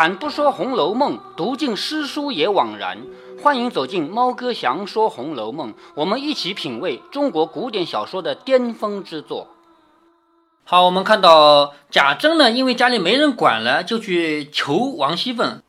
俺不说《红楼梦》，读尽诗书也枉然。欢迎走进猫哥祥说《红楼梦》，我们一起品味中国古典小说的巅峰之作。好，我们看到贾珍呢，因为家里没人管了，就去求王熙凤。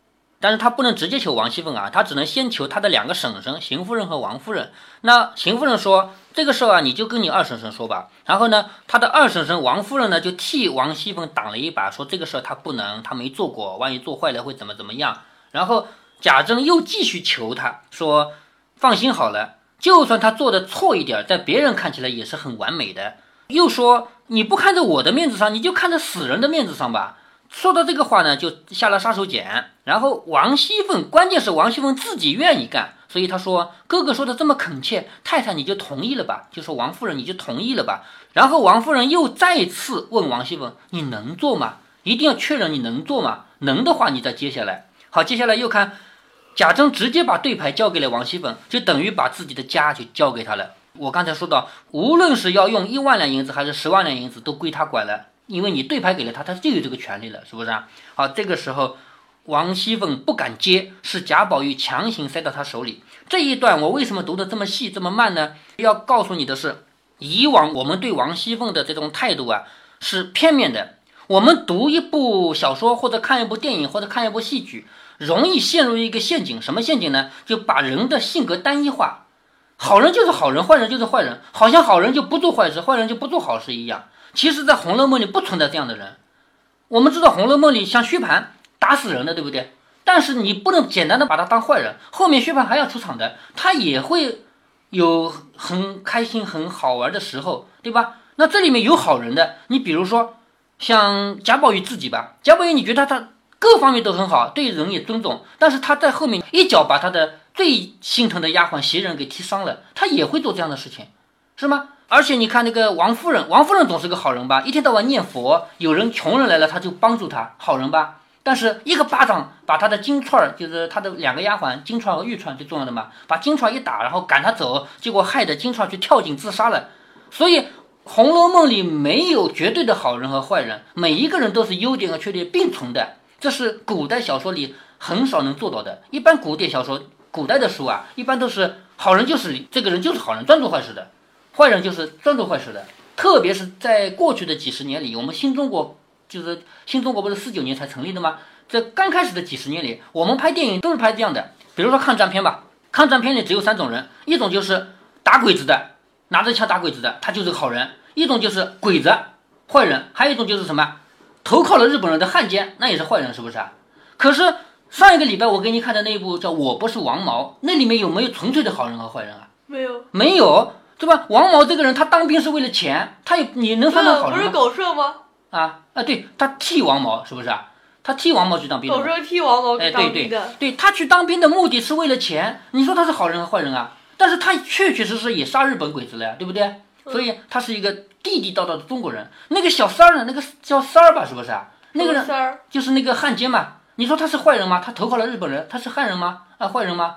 但是他不能直接求王熙凤啊，他只能先求他的两个婶婶邢夫人和王夫人。那邢夫人说：“这个事儿啊，你就跟你二婶婶说吧。”然后呢，他的二婶婶王夫人呢，就替王熙凤挡了一把，说：“这个事儿他不能，他没做过，万一做坏了会怎么怎么样。”然后贾珍又继续求他说：“放心好了，就算他做的错一点，在别人看起来也是很完美的。”又说：“你不看在我的面子上，你就看在死人的面子上吧。”说到这个话呢，就下了杀手锏。然后王熙凤，关键是王熙凤自己愿意干，所以他说：“哥哥说的这么恳切，太太你就同意了吧？就说王夫人你就同意了吧？”然后王夫人又再次问王熙凤：“你能做吗？一定要确认你能做吗？能的话，你再接下来。”好，接下来又看贾珍直接把对牌交给了王熙凤，就等于把自己的家就交给他了。我刚才说到，无论是要用一万两银子还是十万两银子，都归他管了。因为你对牌给了他，他就有这个权利了，是不是啊？好，这个时候王熙凤不敢接，是贾宝玉强行塞到他手里。这一段我为什么读的这么细这么慢呢？要告诉你的是，以往我们对王熙凤的这种态度啊是片面的。我们读一部小说或者看一部电影或者看一部戏剧，容易陷入一个陷阱，什么陷阱呢？就把人的性格单一化，好人就是好人，坏人就是坏人，好像好人就不做坏事，坏人就不做好事一样。其实，在《红楼梦》里不存在这样的人。我们知道，《红楼梦》里像薛蟠打死人的，对不对？但是你不能简单的把他当坏人，后面薛蟠还要出场的，他也会有很开心、很好玩的时候，对吧？那这里面有好人的，你比如说像贾宝玉自己吧，贾宝玉你觉得他各方面都很好，对人也尊重，但是他在后面一脚把他的最心疼的丫鬟袭人给踢伤了，他也会做这样的事情，是吗？而且你看那个王夫人，王夫人总是个好人吧？一天到晚念佛，有人穷人来了，他就帮助他，好人吧？但是一个巴掌把他的金钏儿，就是他的两个丫鬟金钏和玉钏最重要的嘛，把金钏一打，然后赶他走，结果害得金钏去跳井自杀了。所以《红楼梦》里没有绝对的好人和坏人，每一个人都是优点和缺点并存的，这是古代小说里很少能做到的。一般古典小说、古代的书啊，一般都是好人就是这个人就是好人，专做坏事的。坏人就是专做坏事的，特别是在过去的几十年里，我们新中国就是新中国不是四九年才成立的吗？在刚开始的几十年里，我们拍电影都是拍这样的，比如说抗战片吧，抗战片里只有三种人，一种就是打鬼子的，拿着枪打鬼子的，他就是好人；一种就是鬼子，坏人；还有一种就是什么，投靠了日本人的汉奸，那也是坏人，是不是啊？可是上一个礼拜我给你看的那一部叫《我不是王毛》，那里面有没有纯粹的好人和坏人啊？没有，没有。对吧？王毛这个人，他当兵是为了钱，他也你能算他好人吗？不是狗剩吗？啊啊，对他替王毛是不是啊？他替王毛去当兵。狗剩替王毛去当兵的。对他去当兵的目的是为了钱，你说他是好人和坏人啊？但是他确确实实也杀日本鬼子了呀，对不对？所以他是一个地地道道的中国人。那个小三儿呢？那个叫三儿吧，是不是啊？那个人就是那个汉奸嘛。你说他是坏人吗？他投靠了日本人，他是汉人吗？啊，坏人吗？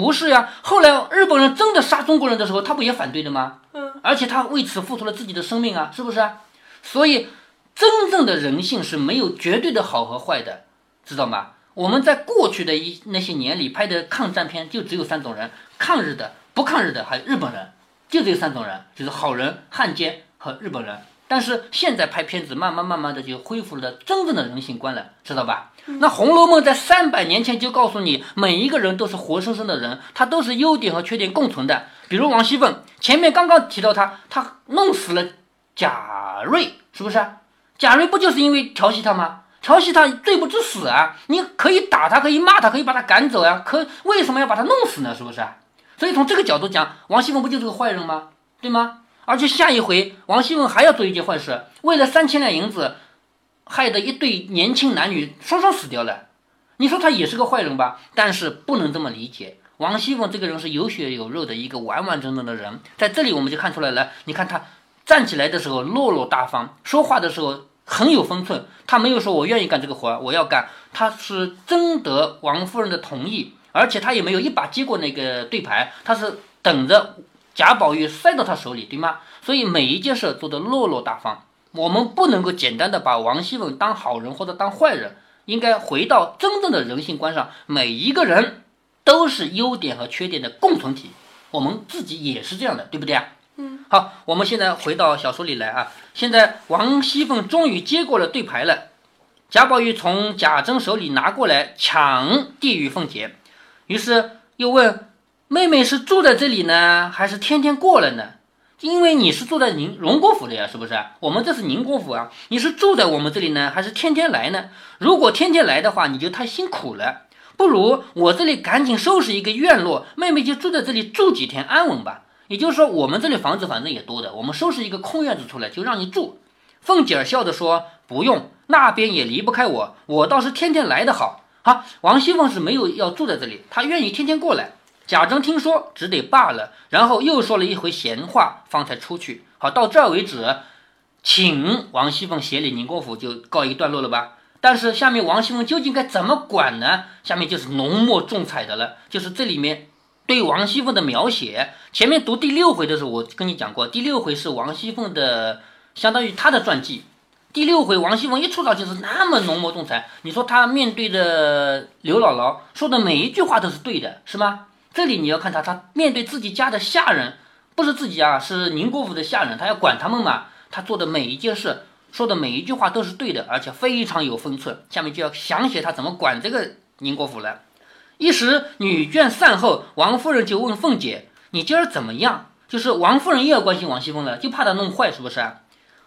不是呀，后来日本人真的杀中国人的时候，他不也反对的吗？嗯，而且他为此付出了自己的生命啊，是不是啊？所以，真正的人性是没有绝对的好和坏的，知道吗？我们在过去的一那些年里拍的抗战片，就只有三种人：抗日的、不抗日的，还有日本人，就这三种人，就是好人、汉奸和日本人。但是现在拍片子，慢慢慢慢的就恢复了真正的人性观了，知道吧？那《红楼梦》在三百年前就告诉你，每一个人都是活生生的人，他都是优点和缺点共存的。比如王熙凤，前面刚刚提到他，他弄死了贾瑞，是不是？贾瑞不就是因为调戏他吗？调戏他罪不至死啊！你可以打他，可以骂他，可以把他赶走呀。可为什么要把他弄死呢？是不是？所以从这个角度讲，王熙凤不就是个坏人吗？对吗？而且下一回，王熙凤还要做一件坏事，为了三千两银子，害得一对年轻男女双双死掉了。你说他也是个坏人吧？但是不能这么理解，王熙凤这个人是有血有肉的一个完完整整的人，在这里我们就看出来了。你看他站起来的时候落落大方，说话的时候很有分寸。他没有说我愿意干这个活，我要干，他是征得王夫人的同意，而且他也没有一把接过那个对牌，他是等着。贾宝玉塞到他手里，对吗？所以每一件事做得落落大方。我们不能够简单的把王熙凤当好人或者当坏人，应该回到真正的人性观上，每一个人都是优点和缺点的共同体，我们自己也是这样的，对不对啊？嗯。好，我们现在回到小说里来啊。现在王熙凤终于接过了对牌了，贾宝玉从贾珍手里拿过来抢递与凤姐，于是又问妹妹是住在这里呢，还是天天过来呢？因为你是住在宁荣国府的呀，是不是？我们这是宁国府啊，你是住在我们这里呢，还是天天来呢？如果天天来的话，你就太辛苦了，不如我这里赶紧收拾一个院落，妹妹就住在这里住几天安稳吧。也就是说，我们这里房子反正也多的，我们收拾一个空院子出来就让你住。凤姐儿笑着说：“不用，那边也离不开我，我倒是天天来的好。”好，王熙凤是没有要住在这里，她愿意天天过来。贾珍听说，只得罢了，然后又说了一回闲话，方才出去。好，到这儿为止，请王熙凤协理宁国府就告一段落了吧。但是下面王熙凤究竟该怎么管呢？下面就是浓墨重彩的了，就是这里面对王熙凤的描写。前面读第六回的时候，我跟你讲过，第六回是王熙凤的，相当于她的传记。第六回王熙凤一出场就是那么浓墨重彩，你说她面对着刘姥姥说的每一句话都是对的，是吗？这里你要看他，他面对自己家的下人，不是自己家，是宁国府的下人，他要管他们嘛。他做的每一件事，说的每一句话都是对的，而且非常有分寸。下面就要详写他怎么管这个宁国府了。一时女眷散后，王夫人就问凤姐：“你今儿怎么样？”就是王夫人又要关心王熙凤了，就怕她弄坏，是不是？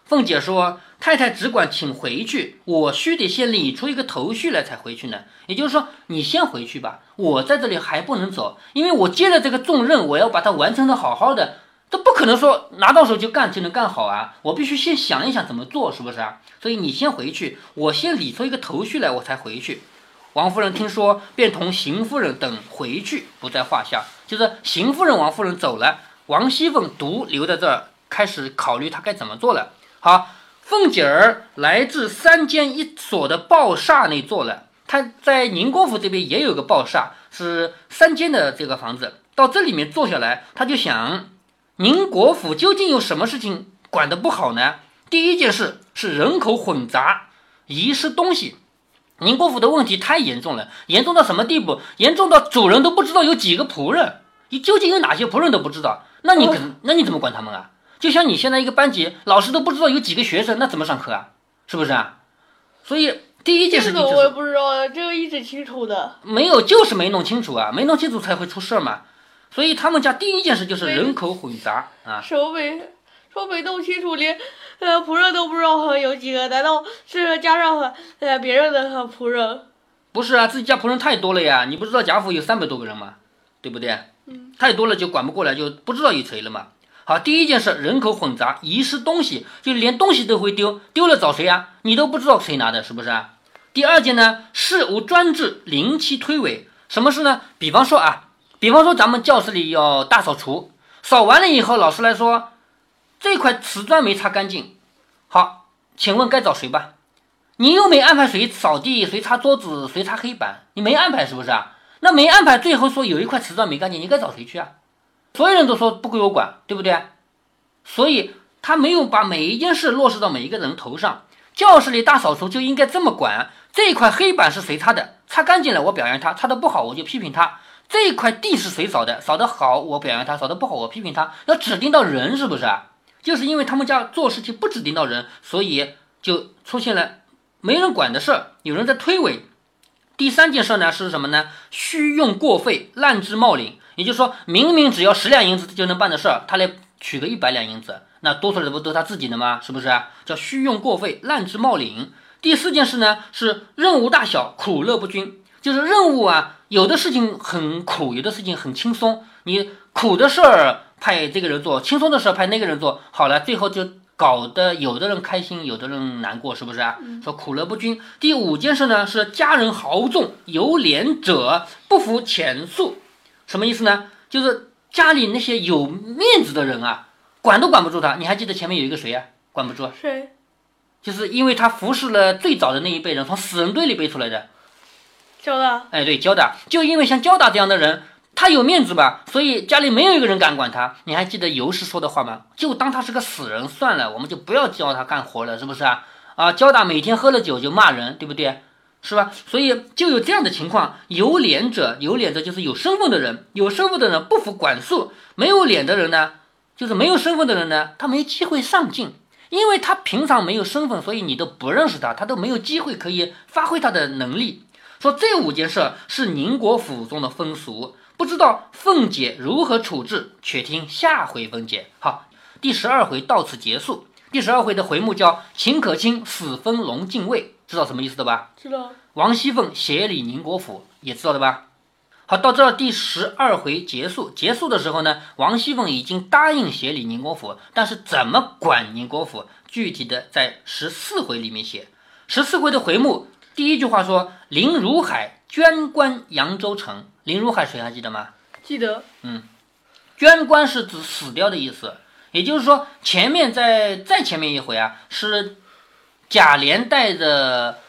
凤姐说：“太太只管请回去，我须得先理出一个头绪来才回去呢。也就是说，你先回去吧，我在这里还不能走，因为我接了这个重任，我要把它完成的好好的，这不可能说拿到手就干就能干好啊！我必须先想一想怎么做，是不是啊？所以你先回去，我先理出一个头绪来，我才回去。”王夫人听说，便同邢夫人等回去，不在话下。就是邢夫人、王夫人走了，王熙凤独留在这儿，开始考虑她该怎么做了。好，凤姐儿来自三间一所的报厦内坐了。她在宁国府这边也有个报厦，是三间的这个房子。到这里面坐下来，她就想，宁国府究竟有什么事情管得不好呢？第一件事是人口混杂，遗失东西。宁国府的问题太严重了，严重到什么地步？严重到主人都不知道有几个仆人，你究竟有哪些仆人都不知道，那你肯，那你怎么管他们啊？就像你现在一个班级，老师都不知道有几个学生，那怎么上课啊？是不是啊？所以第一件事情就是我也不知道，这个一直清楚的。没有，就是没弄清楚啊，没弄清楚才会出事儿嘛。所以他们家第一件事就是人口混杂啊。说没说没弄清楚，连呃仆人都不知道有几个，难道是加上呃别人的仆人？不是啊，自己家仆人太多了呀。你不知道贾府有三百多个人吗？对不对？嗯，太多了就管不过来，就不知道有谁了嘛。好，第一件事，人口混杂，遗失东西，就连东西都会丢，丢了找谁啊？你都不知道谁拿的，是不是啊？第二件呢，事无专制，临期推诿，什么事呢？比方说啊，比方说咱们教室里要大扫除，扫完了以后，老师来说这块瓷砖没擦干净，好，请问该找谁吧？你又没安排谁扫地，谁擦桌子，谁擦黑板，你没安排是不是啊？那没安排，最后说有一块瓷砖没干净，你该找谁去啊？所有人都说不归我管，对不对？所以他没有把每一件事落实到每一个人头上。教室里大扫除就应该这么管：这一块黑板是谁擦的？擦干净了我表扬他，擦的不好我就批评他。这一块地是谁扫的？扫的好我表扬他，扫的不好我批评他。要指定到人是不是啊？就是因为他们家做事情不指定到人，所以就出现了没人管的事儿，有人在推诿。第三件事呢是什么呢？虚用过费，滥支冒领。也就是说，明明只要十两银子就能办的事儿，他来取个一百两银子，那多出来的不都他自己的吗？是不是？叫虚用过费，滥支冒领。第四件事呢是任务大小，苦乐不均。就是任务啊，有的事情很苦，有的事情很轻松。你苦的事儿派这个人做，轻松的事儿派那个人做，好了，最后就搞得有的人开心，有的人难过，是不是啊？说苦乐不均。第五件事呢是家人豪纵，有脸者不服遣诉。什么意思呢？就是家里那些有面子的人啊，管都管不住他。你还记得前面有一个谁啊？管不住？谁？就是因为他服侍了最早的那一辈人，从死人堆里背出来的。交大。哎，对，交大。就因为像交大这样的人，他有面子吧，所以家里没有一个人敢管他。你还记得尤氏说的话吗？就当他是个死人算了，我们就不要教他干活了，是不是啊？啊，交大每天喝了酒就骂人，对不对？是吧？所以就有这样的情况：有脸者，有脸者就是有身份的人，有身份的人不服管束；没有脸的人呢，就是没有身份的人呢，他没机会上进，因为他平常没有身份，所以你都不认识他，他都没有机会可以发挥他的能力。说这五件事是宁国府中的风俗，不知道凤姐如何处置，且听下回分解。好，第十二回到此结束。第十二回的回目叫“秦可卿死分龙禁卫”，知道什么意思的吧？知道。王熙凤协理宁国府，也知道的吧？好，到这第十二回结束。结束的时候呢，王熙凤已经答应协理宁国府，但是怎么管宁国府，具体的在十四回里面写。十四回的回目第一句话说：“林如海捐官扬州城。”林如海谁还记得吗？记得。嗯，捐官是指死掉的意思。也就是说，前面在再前面一回啊，是贾琏带着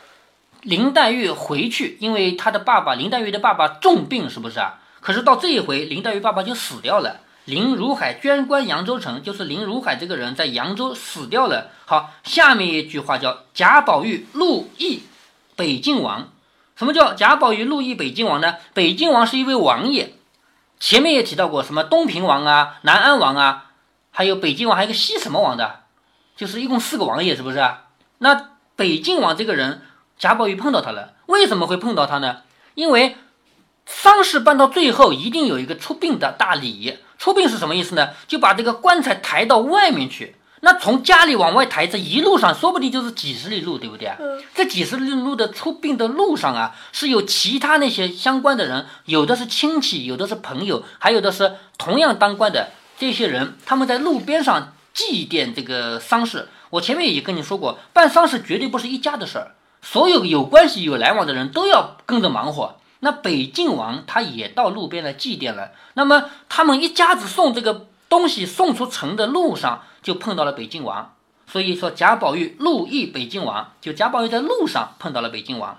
林黛玉回去，因为他的爸爸林黛玉的爸爸重病，是不是啊？可是到这一回，林黛玉爸爸就死掉了。林如海捐官扬州城，就是林如海这个人在扬州死掉了。好，下面一句话叫贾宝玉陆绎北静王。什么叫贾宝玉陆绎北静王呢？北静王是一位王爷，前面也提到过，什么东平王啊、南安王啊。还有北静王，还有个西什么王的，就是一共四个王爷，是不是？那北晋王这个人，贾宝玉碰到他了，为什么会碰到他呢？因为丧事办到最后，一定有一个出殡的大礼。出殡是什么意思呢？就把这个棺材抬到外面去。那从家里往外抬，这一路上说不定就是几十里路，对不对啊？这几十里路的出殡的路上啊，是有其他那些相关的人，有的是亲戚，有的是朋友，还有的是同样当官的。这些人他们在路边上祭奠这个丧事，我前面也跟你说过，办丧事绝对不是一家的事儿，所有有关系有来往的人都要跟着忙活。那北晋王他也到路边来祭奠了，那么他们一家子送这个东西送出城的路上，就碰到了北晋王。所以说贾宝玉路遇北晋王，就贾宝玉在路上碰到了北晋王，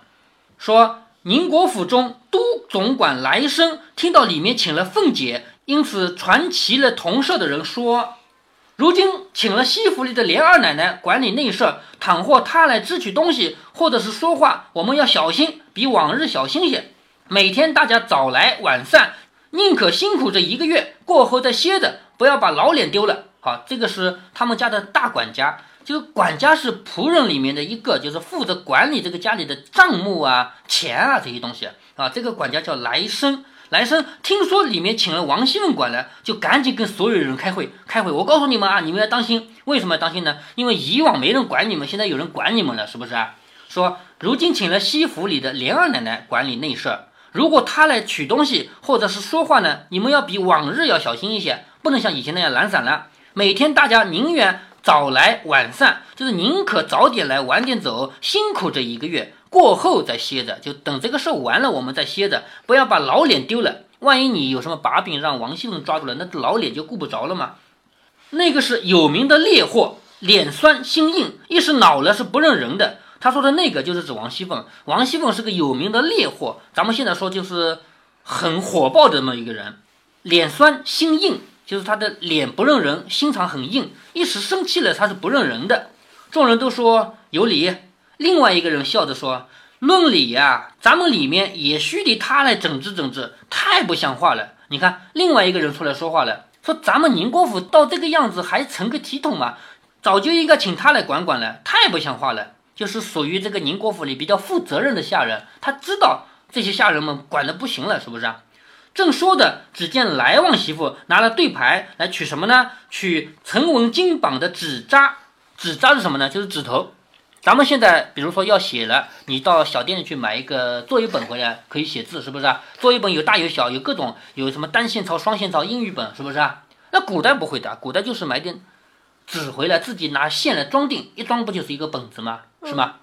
说宁国府中都总管来生听到里面请了凤姐。因此，传齐了同舍的人说，如今请了西府里的连二奶奶管理内事，倘或她来支取东西，或者是说话，我们要小心，比往日小心些。每天大家早来晚散，宁可辛苦这一个月，过后再歇着，不要把老脸丢了。好，这个是他们家的大管家，就管家是仆人里面的一个，就是负责管理这个家里的账目啊、钱啊这些东西啊。这个管家叫来生。来生听说里面请了王熙凤管了，就赶紧跟所有人开会。开会，我告诉你们啊，你们要当心。为什么要当心呢？因为以往没人管你们，现在有人管你们了，是不是啊？说如今请了西府里的莲二奶奶管理内事，如果她来取东西或者是说话呢，你们要比往日要小心一些，不能像以前那样懒散了。每天大家宁愿早来晚散，就是宁可早点来晚点走，辛苦这一个月。过后再歇着，就等这个事完了，我们再歇着，不要把老脸丢了。万一你有什么把柄让王熙凤抓住了，那老脸就顾不着了嘛。那个是有名的烈货，脸酸心硬，一时恼了是不认人的。他说的那个就是指王熙凤，王熙凤是个有名的烈货，咱们现在说就是很火爆的这么一个人。脸酸心硬，就是他的脸不认人，心肠很硬，一时生气了他是不认人的。众人都说有理。另外一个人笑着说：“论理呀，咱们里面也须得他来整治整治，太不像话了。你看，另外一个人出来说话了，说咱们宁国府到这个样子还成个体统吗？早就应该请他来管管了，太不像话了。就是属于这个宁国府里比较负责任的下人，他知道这些下人们管的不行了，是不是？正说的，只见来旺媳妇拿了对牌来取什么呢？取成文金榜的纸扎，纸扎是什么呢？就是纸头。”咱们现在比如说要写了，你到小店里去买一个作业本回来，可以写字，是不是啊？作业本有大有小，有各种，有什么单线抄、双线抄、英语本，是不是啊？那古代不会的，古代就是买点纸回来，自己拿线来装订，一装不就是一个本子吗？是吗？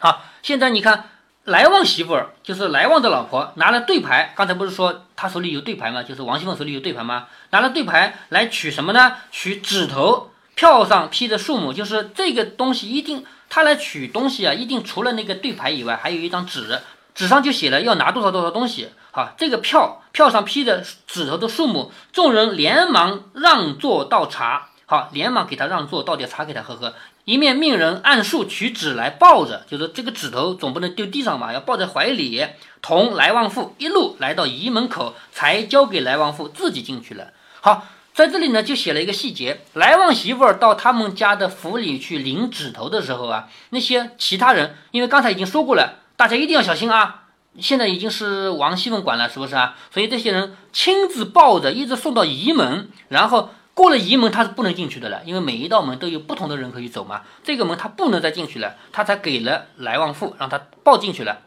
好，现在你看来旺媳妇儿，就是来旺的老婆，拿了对牌，刚才不是说他手里有对牌吗？就是王熙凤手里有对牌吗？拿了对牌来取什么呢？取纸头，票上批的数目，就是这个东西一定。他来取东西啊，一定除了那个对牌以外，还有一张纸，纸上就写了要拿多少多少东西。好，这个票票上批的纸头的数目，众人连忙让座倒茶。好，连忙给他让座，倒点茶给他喝喝。一面命人按数取纸来抱着，就是这个指头总不能丢地上吧，要抱在怀里，同来旺妇一路来到仪门口，才交给来旺妇自己进去了。好，在这里呢就写了一个细节，来旺媳妇儿到他们家的府里去领指头的时候啊，那些其他人，因为刚才已经说过了，大家一定要小心啊。现在已经是王熙凤管了，是不是啊？所以这些人亲自抱着，一直送到仪门，然后。过了仪门，他是不能进去的了，因为每一道门都有不同的人可以走嘛。这个门他不能再进去了，他才给了来旺富，让他抱进去了。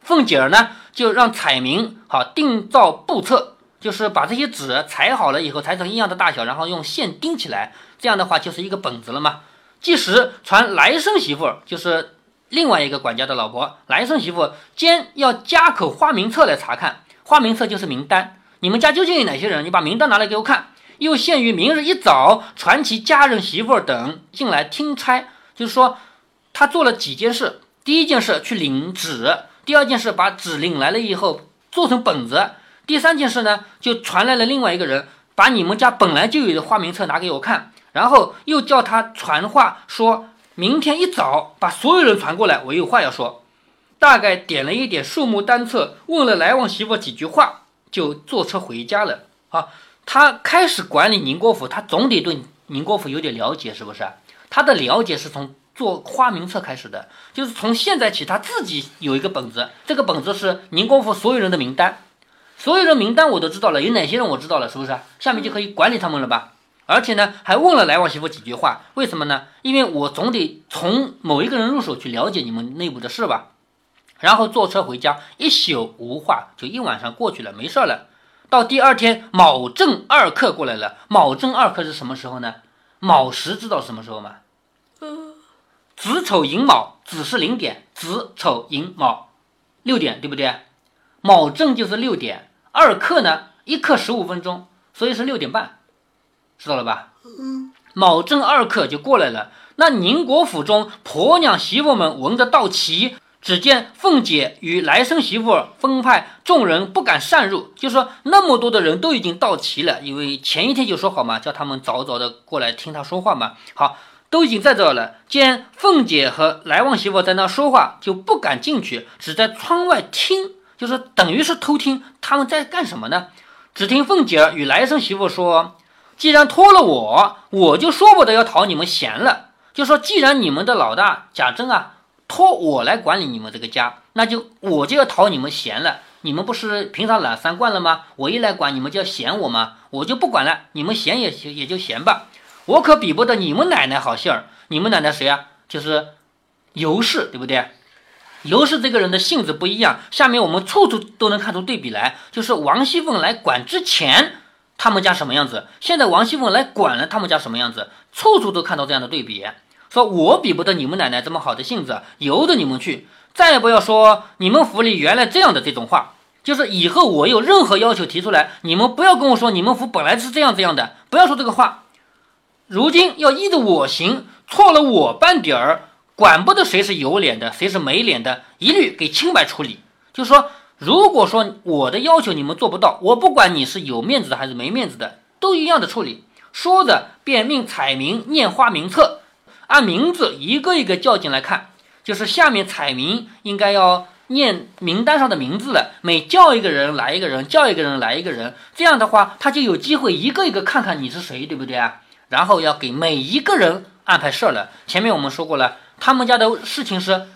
凤姐儿呢，就让彩明好定造布册，就是把这些纸裁好了以后，裁成一样的大小，然后用线钉起来，这样的话就是一个本子了嘛。即时传来生媳妇，就是另外一个管家的老婆，来生媳妇兼要加口花名册来查看，花名册就是名单，你们家究竟有哪些人？你把名单拿来给我看。又限于明日一早传其家人、媳妇等进来听差，就是说他做了几件事。第一件事去领纸，第二件事把纸领来了以后做成本子，第三件事呢就传来了另外一个人，把你们家本来就有的花名册拿给我看，然后又叫他传话，说明天一早把所有人传过来，我有话要说。大概点了一点数目单册，问了来往媳妇几句话，就坐车回家了。啊。他开始管理宁国府，他总得对宁国府有点了解，是不是？他的了解是从做花名册开始的，就是从现在起，他自己有一个本子，这个本子是宁国府所有人的名单，所有人名单我都知道了，有哪些人我知道了，是不是？下面就可以管理他们了吧？而且呢，还问了来往媳妇几句话，为什么呢？因为我总得从某一个人入手去了解你们内部的事吧。然后坐车回家，一宿无话，就一晚上过去了，没事了。到第二天，卯正二刻过来了。卯正二刻是什么时候呢？卯时知道什么时候吗？子丑寅卯，子是零点，子丑寅卯六点，对不对？卯正就是六点，二刻呢，一刻十五分钟，所以是六点半，知道了吧？嗯。卯正二刻就过来了。那宁国府中婆娘媳妇们闻着到齐。只见凤姐与来生媳妇分派众人不敢擅入，就说那么多的人都已经到齐了，因为前一天就说好嘛，叫他们早早的过来听他说话嘛。好，都已经在这了。见凤姐和来旺媳妇在那说话，就不敢进去，只在窗外听，就是等于是偷听他们在干什么呢？只听凤姐与来生媳妇说：“既然托了我，我就说不得要讨你们嫌了。就说既然你们的老大贾珍啊。”托我来管理你们这个家，那就我就要讨你们嫌了。你们不是平常懒散惯了吗？我一来管，你们就要嫌我吗？我就不管了，你们嫌也也就嫌吧。我可比不得你们奶奶好性儿。你们奶奶谁啊？就是尤氏，对不对？尤氏这个人的性子不一样。下面我们处处都能看出对比来，就是王熙凤来管之前，他们家什么样子？现在王熙凤来管了，他们家什么样子？处处都看到这样的对比。说我比不得你们奶奶这么好的性子，由着你们去，再也不要说你们府里原来这样的这种话。就是以后我有任何要求提出来，你们不要跟我说你们府本来是这样这样的，不要说这个话。如今要依着我行，错了我半点儿，管不得谁是有脸的，谁是没脸的，一律给清白处理。就是说，如果说我的要求你们做不到，我不管你是有面子的还是没面子的，都一样的处理。说着，便命彩明念花名册。按名字一个一个叫进来看，就是下面彩名应该要念名单上的名字了。每叫一个人来一个人，叫一个人来一个人，这样的话他就有机会一个一个看看你是谁，对不对啊？然后要给每一个人安排事儿了。前面我们说过了，他们家的事情是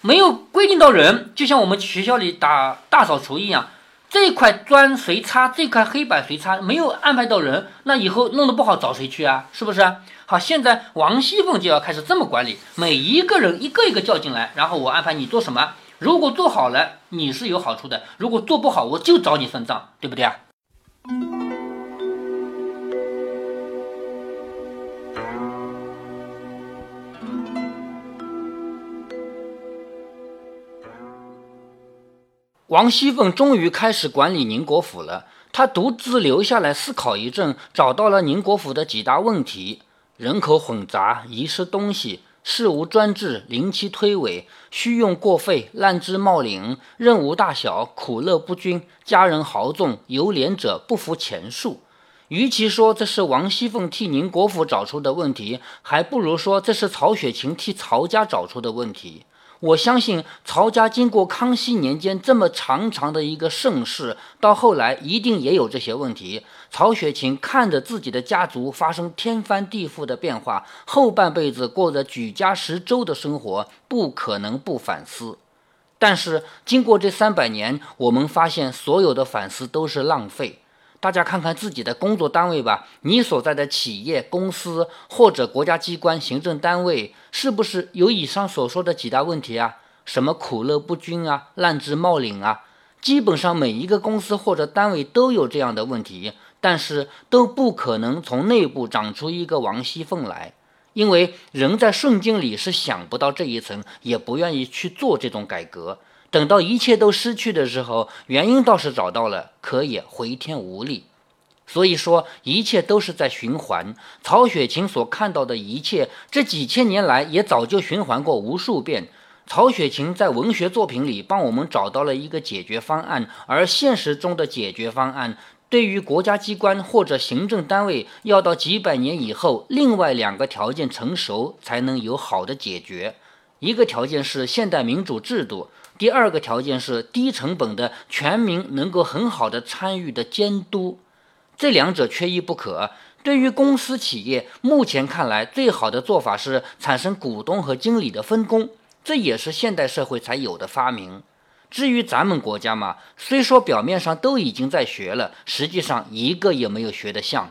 没有规定到人，就像我们学校里打大扫除一样，这块砖谁擦，这块黑板谁擦，没有安排到人，那以后弄得不好找谁去啊？是不是？好，现在王熙凤就要开始这么管理，每一个人一个一个叫进来，然后我安排你做什么。如果做好了，你是有好处的；如果做不好，我就找你算账，对不对啊？王熙凤终于开始管理宁国府了。她独自留下来思考一阵，找到了宁国府的几大问题。人口混杂，遗失东西，事无专制，临期推诿，虚用过费，滥支冒领，任务大小，苦乐不均，家人豪纵，有廉者不服钱数。与其说这是王熙凤替宁国府找出的问题，还不如说这是曹雪芹替曹家找出的问题。我相信曹家经过康熙年间这么长长的一个盛世，到后来一定也有这些问题。曹雪芹看着自己的家族发生天翻地覆的变化，后半辈子过着举家食粥的生活，不可能不反思。但是经过这三百年，我们发现所有的反思都是浪费。大家看看自己的工作单位吧，你所在的企业、公司或者国家机关、行政单位，是不是有以上所说的几大问题啊？什么苦乐不均啊、滥枝冒领啊？基本上每一个公司或者单位都有这样的问题，但是都不可能从内部长出一个王熙凤来，因为人在顺境里是想不到这一层，也不愿意去做这种改革。等到一切都失去的时候，原因倒是找到了，可也回天无力。所以说，一切都是在循环。曹雪芹所看到的一切，这几千年来也早就循环过无数遍。曹雪芹在文学作品里帮我们找到了一个解决方案，而现实中的解决方案，对于国家机关或者行政单位，要到几百年以后，另外两个条件成熟，才能有好的解决。一个条件是现代民主制度。第二个条件是低成本的全民能够很好的参与的监督，这两者缺一不可。对于公司企业，目前看来最好的做法是产生股东和经理的分工，这也是现代社会才有的发明。至于咱们国家嘛，虽说表面上都已经在学了，实际上一个也没有学得像。